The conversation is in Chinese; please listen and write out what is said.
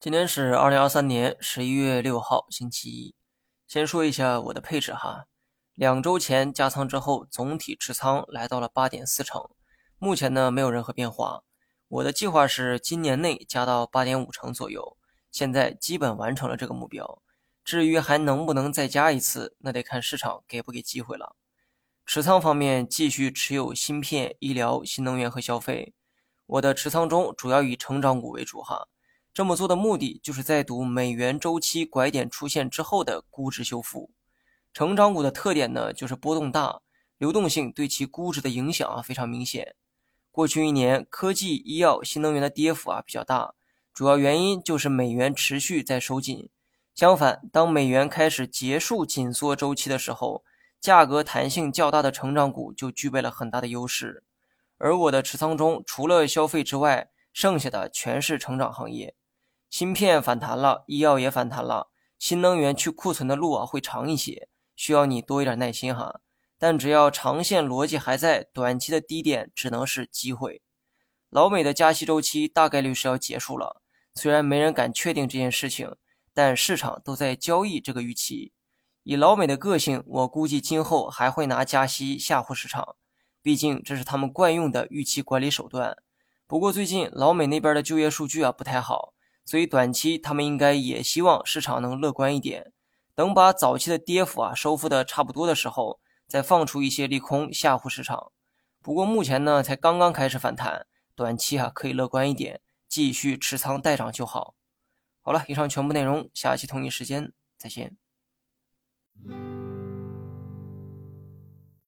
今天是二零二三年十一月六号，星期一。先说一下我的配置哈，两周前加仓之后，总体持仓来到了八点四成，目前呢没有任何变化。我的计划是今年内加到八点五成左右，现在基本完成了这个目标。至于还能不能再加一次，那得看市场给不给机会了。持仓方面，继续持有芯片、医疗、新能源和消费。我的持仓中主要以成长股为主哈。这么做的目的就是在赌美元周期拐点出现之后的估值修复。成长股的特点呢，就是波动大，流动性对其估值的影响啊非常明显。过去一年，科技、医药、新能源的跌幅啊比较大，主要原因就是美元持续在收紧。相反，当美元开始结束紧缩周期的时候，价格弹性较大的成长股就具备了很大的优势。而我的持仓中，除了消费之外，剩下的全是成长行业。芯片反弹了，医药也反弹了，新能源去库存的路啊会长一些，需要你多一点耐心哈。但只要长线逻辑还在，短期的低点只能是机会。老美的加息周期大概率是要结束了，虽然没人敢确定这件事情，但市场都在交易这个预期。以老美的个性，我估计今后还会拿加息吓唬市场，毕竟这是他们惯用的预期管理手段。不过最近老美那边的就业数据啊不太好。所以短期他们应该也希望市场能乐观一点，等把早期的跌幅啊收复的差不多的时候，再放出一些利空吓唬市场。不过目前呢才刚刚开始反弹，短期啊可以乐观一点，继续持仓待涨就好。好了，以上全部内容，下期同一时间再见。